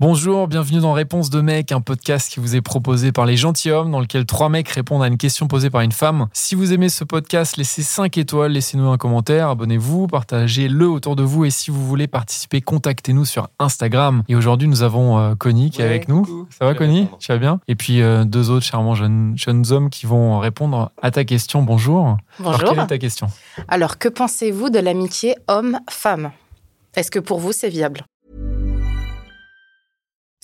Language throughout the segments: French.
Bonjour, bienvenue dans Réponse de mec, un podcast qui vous est proposé par les gentilshommes, dans lequel trois mecs répondent à une question posée par une femme. Si vous aimez ce podcast, laissez 5 étoiles, laissez-nous un commentaire, abonnez-vous, partagez-le autour de vous et si vous voulez participer, contactez-nous sur Instagram. Et aujourd'hui, nous avons euh, Connie qui est avec nous. coucou. Ça va Connie? répondre. Tu vas bien? Et puis euh, deux autres charmants jeunes, jeunes hommes qui vont répondre à ta question. Bonjour. Alors, Bonjour. quelle est ta question? Alors, que pensez-vous de l'amitié homme-femme? Est-ce que pour vous, c'est viable?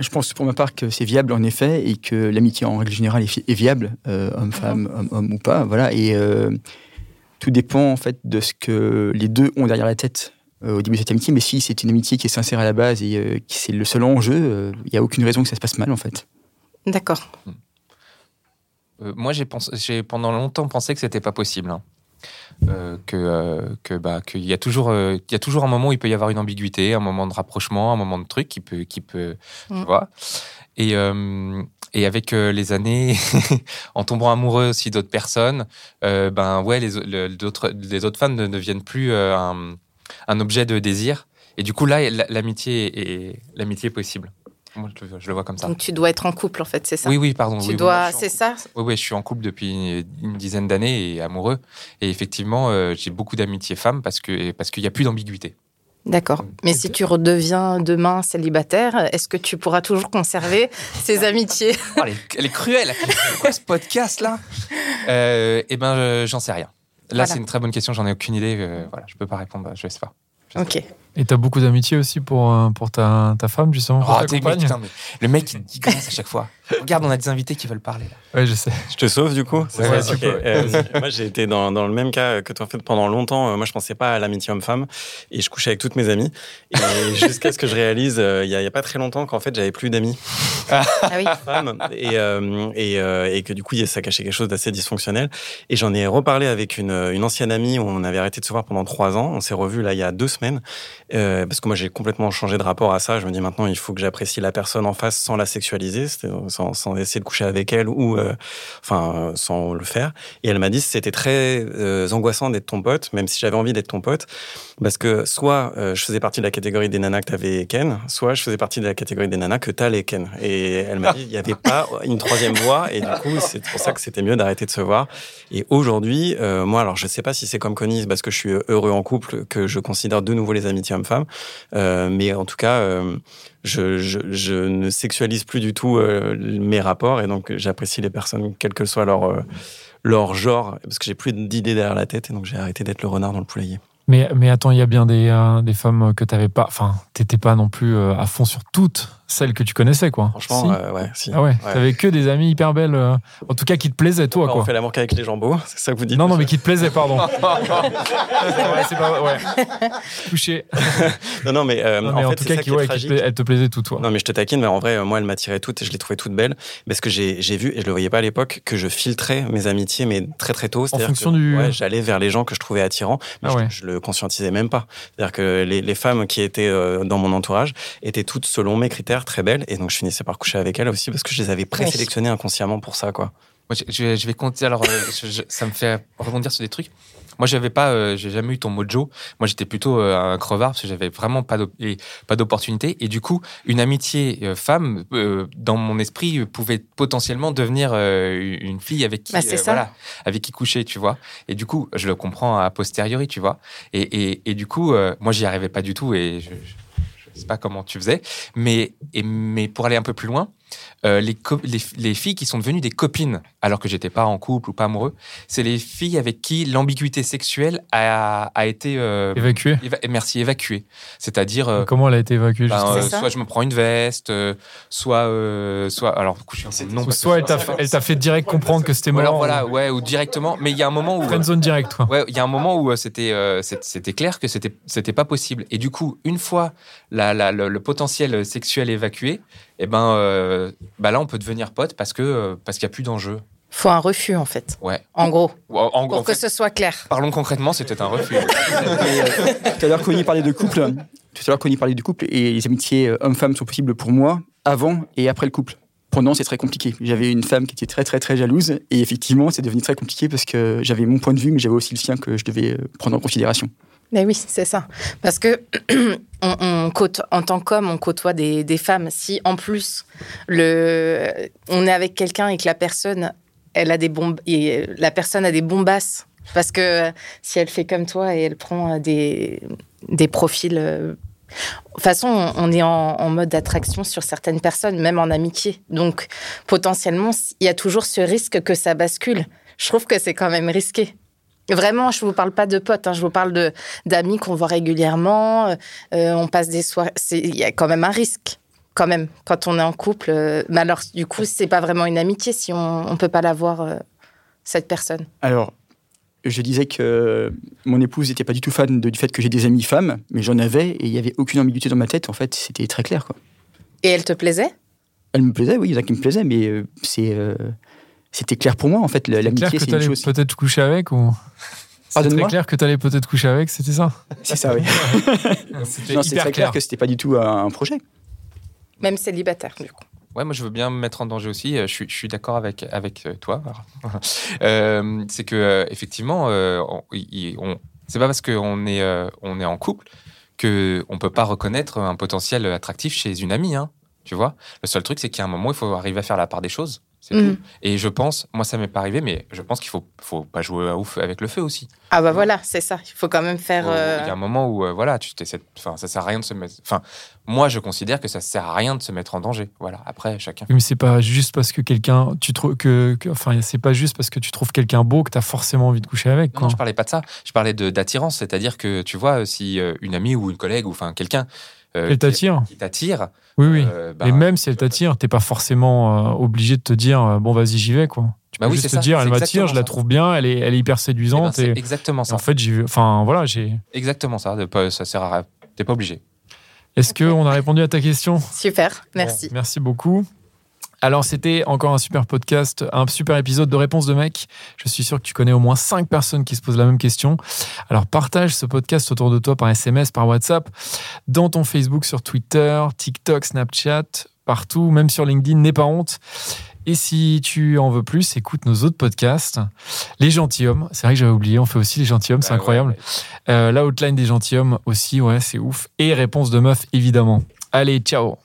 Je pense pour ma part que c'est viable en effet et que l'amitié en règle générale est, viable, euh, homme-femme, homme-homme ou pas. Voilà. Et euh, tout dépend en fait de ce que les deux ont derrière la tête euh, au début de cette amitié. Mais si c'est une amitié qui est sincère à la base et euh, qui c'est le seul enjeu, euh, il n'y a aucune raison que ça se passe mal en fait. D'accord. Euh, moi, j'ai pensé- j'ai pendant longtemps pensé que c'était pas possible. hein. Euh, que euh, que bah qu'il y a toujours euh, il y a toujours un moment où il peut y avoir une ambiguïté, un moment de rapprochement, un moment de truc qui peut qui peut tu Mm. vois. Et et avec les années, en tombant amoureux aussi d'autres personnes, ben ouais les, au- le- d'autres les autres femmes ne deviennent plus un, un objet de désir. Et du coup là, la- l'amitié est l'amitié est possible. Moi, je, le- je le vois comme ça. Donc, tu dois être en couple, en fait, c'est ça Oui, oui, pardon. Tu oui, dois, c'est ça oui, oui, je suis en couple depuis une dizaine d'années et amoureux. Et effectivement, euh, j'ai beaucoup d'amitié femmes parce que parce qu'il n'y a plus d'ambiguïté. D'accord. Mais si tu redeviens demain célibataire, est-ce que tu pourras toujours conserver ces amitiés Oh, elle, est, elle est cruelle. C'est quoi ce podcast là? Eh ben, euh, j'en sais rien. Là, Voilà. c'est une très bonne question. J'en ai aucune idée. euh, voilà, je peux pas répondre. Je sais pas. Je sais Ok. Et t'as beaucoup d'amitié aussi pour, euh, pour ta, ta femme, justement pour Oh, ta compagne putain, mais le mec, il dit commence à chaque fois. Regarde, on a des invités qui veulent parler. Là. Ouais, je sais. Je te sauve du coup Ouais, ouais, ça tu Ok. peux. Euh, Moi, j'ai été dans, dans le même cas que toi. En fait, pendant longtemps, euh, moi, je pensais pas à l'amitié homme-femme et je couchais avec toutes mes amies. Et jusqu'à ce que je réalise, euh, il y, a- il y a pas très longtemps, qu'en fait, j'avais plus d'amis Ah oui. femmes et, euh, et, euh, et que du coup, ça cachait quelque chose d'assez dysfonctionnel. Et j'en ai reparlé avec une, une ancienne amie où on avait arrêté de se voir pendant trois ans. On s'est revus là il y a deux semaines euh, parce que moi, j'ai complètement changé de rapport à ça. Je me dis maintenant, il faut que j'apprécie la personne en face sans la sexualiser, sans, essayer de coucher avec elle ou euh, enfin euh, sans le faire. Et elle m'a dit c'était très angoissant d'être ton pote, même si j'avais envie d'être ton pote, parce que soit je faisais partie de la catégorie des nanas que t'avais Ken, soit je faisais partie de la catégorie des nanas que t'allais Ken. Et elle m'a dit il n'y avait pas une troisième voie, et du coup c'est pour ça que c'était mieux d'arrêter de se voir. Et aujourd'hui, moi alors je sais pas si c'est comme Connie, parce que je suis heureux en couple que je considère de nouveau les amitiés hommes-femmes, euh, mais en tout cas. euh, je, je, ne sexualise plus du tout euh, mes rapports et donc j'apprécie les personnes, quel que soit leur, leur genre, parce que j'ai plus d'idées derrière la tête et donc j'ai arrêté d'être le renard dans le poulailler. Mais, mais attends, il y a bien des, euh, des femmes que t'avais pas. Enfin, t'étais pas non plus euh, à fond sur toutes celles que tu connaissais, quoi. Franchement, Si euh, ouais, si. ah ouais, ouais. t'avais que des amies hyper belles. en tout cas, qui te plaisaient, toi, quoi. on fait l'amour qu'avec les jambos, c'est ça que vous dites Non, non, mais qui te plaisaient, pardon. ouais, c'est pas ouais. Touché. non, non, mais, Non, mais en en, fait, tout cas, qui, ouais, qui te elles te plaisaient tout, toi. Non, mais je te taquine, mais en vrai, moi, elle m'attirait toutes et je les trouvais toutes belles. Parce que j'ai vu, et je le voyais pas à l'époque, que je filtrais mes amitiés, mais très très tôt. C'est-à-dire fonction que, du- Ouais, j'allais vers les gens que je trouvais attirants, mais Ah je, ouais. je le conscientisais même pas. C'est-à-dire que les, les femmes qui étaient euh, dans mon entourage étaient toutes, selon mes critères, très belles. Et donc, je finissais par coucher avec elles aussi parce que je les avais présélectionnées inconsciemment pour ça, quoi. Moi, je, je vais- compter. Alors, euh, je- je- ça me fait rebondir sur des trucs. Moi, j'avais pas, euh, j'ai jamais eu ton mojo. Moi, j'étais plutôt euh, un crevard parce que j'avais vraiment pas d'op- et pas d'opportunité. Et du coup, une amitié euh, femme, dans mon esprit, pouvait potentiellement devenir une fille avec qui, Bah, voilà, avec qui coucher, tu vois. Et du coup, je le comprends a posteriori, tu vois. Et, et, et du coup, moi, j'y arrivais pas du tout et je, je, je sais pas comment tu faisais. Mais, et, mais pour aller un peu plus loin, euh, les, co- les, les filles qui sont devenues des copines, alors que j'étais pas en couple ou pas amoureux, c'est les filles avec qui l'ambiguïté sexuelle a, a été euh, Évacué. éva- merci évacuée. C'est-à-dire euh, Comment elle a été évacuée ben, euh, soit je me prends une veste, euh, soit soit soit alors coup, je suis un peu non soit elle t'a fait, elle t'a fait direct comprendre que c'était ou mort. alors voilà ouais ou directement. Mais il y a un moment où Friendzone direct, quoi. Ouais, il y a un moment où euh, c'était euh, c'était clair que c'était c'était pas possible. Et du coup, une fois la, la- le, le potentiel sexuel évacué, eh ben euh, bah là on peut devenir pote parce que euh, parce qu'il y a plus d'enjeu. Faut un refus, en fait. Ouais. En gros, En, en- pour en que fait, ce soit clair. parlons concrètement, c'était un refus. Tout à l'heure, Connie parlait de couple. Tout à l'heure, Connie parlait du couple et les amitiés euh, hommes-femmes sont possibles pour moi avant et après le couple. Pendant, c'est très compliqué. J'avais une femme qui était très, très, très jalouse et effectivement, c'est devenu très compliqué parce que j'avais mon point de vue, mais j'avais aussi le sien que je devais prendre en considération. Mais oui, c'est ça. Parce que on, côte- en tant qu'homme, on côtoie des, femmes. Si en plus le, on est avec quelqu'un et que la personne, elle a des bombes, la personne a des bombasses, parce que si elle fait comme toi et elle prend des, des profils. euh, De toute façon, on on est en, en mode d'attraction sur certaines personnes, même en amitié. Donc, potentiellement, il y a toujours ce risque que ça bascule. Je trouve que c'est quand même risqué. Vraiment, je vous parle pas de potes, hein, je vous parle d'amis qu'on voit régulièrement. euh, on passe des soirées. Il y a quand même un risque, quand même, quand on est en couple. euh, mais alors, du coup, c'est pas vraiment une amitié si on on peut pas la voir euh, cette personne. Alors, je disais que mon épouse n'était pas du tout fan de- du fait que j'ai des amis femmes, mais j'en avais et il n'y avait aucune ambiguïté dans ma tête. En fait, c'était très clair. Quoi. Et elle te plaisait? Elle me plaisait, oui, il y en a qui me plaisaient, mais c'est, c'était clair pour moi. En fait, l'amitié, que c'est une chose. peut-être coucher avec ou. C'est très Pardonne-moi clair que t'allais peut-être coucher avec, c'était ça C'est ça, oui. C'était hyper très clair que c'était pas du tout un, projet. Même célibataire, du coup. Ouais, moi je veux bien me mettre en danger aussi. Euh, Je suis, je suis d'accord avec avec euh, toi. Euh, c'est que euh, effectivement, euh, on, c'est pas parce qu'on est euh, on est en couple que on peut pas reconnaître un potentiel attractif chez une amie. Hein, tu vois. Le seul truc, c'est a un moment, il faut arriver à faire la part des choses. C'est Mhm. tout. Et je pense, moi ça m'est pas arrivé, mais je pense qu'il faut faut pas jouer à ouf avec le feu aussi. Ah bah voilà, c'est ça. Il faut quand même faire. Euh, Il y a un moment où, euh, voilà, tu t'essaies- enfin, ça sert à rien de se mettre. Enfin, moi, je considère que ça sert à rien de se mettre en danger. Voilà. Après, chacun. Mais c'est pas juste parce que quelqu'un, tu trouves que, que- enfin, c'est pas juste parce que tu trouves quelqu'un beau que t'as forcément envie de coucher avec. Non, Quoi. non, je parlais pas de ça. Je parlais de- d'attirance, c'est-à-dire que tu vois, si euh, une amie ou une collègue ou enfin quelqu'un Elle qui- t'attire. qui t'attire, Oui, oui. euh, bah, Et même si elle t'attire, t'es pas forcément euh, obligé de te dire euh, bon vas-y j'y vais quoi. Tu Bah peux oui, juste te ça, dire elle m'attire, je la trouve bien, elle est, elle est hyper eh ben, séduisante c'est et, exactement et ça. en fait j'ai vu, enfin voilà j'ai. Exactement ça. De ça sert à rien. T'es pas obligé. Est-ce que on a répondu à ta question? Super, merci. Bon, merci beaucoup. Alors, c'était encore un super podcast, un super épisode de Réponse de mec. Je suis sûr que tu connais au moins 5 personnes qui se posent la même question. Alors, partage ce podcast autour de toi par SMS, par WhatsApp, dans ton Facebook, sur Twitter, TikTok, Snapchat, partout, même sur LinkedIn, n'aie pas honte. Et si tu en veux plus, écoute nos autres podcasts. Les gentilshommes, c'est vrai que j'avais oublié, on fait aussi les gentilshommes, c'est Bah ouais, incroyable. Euh, la outline des gentilshommes aussi, ouais, c'est ouf. Et réponse de meuf, évidemment. Allez, ciao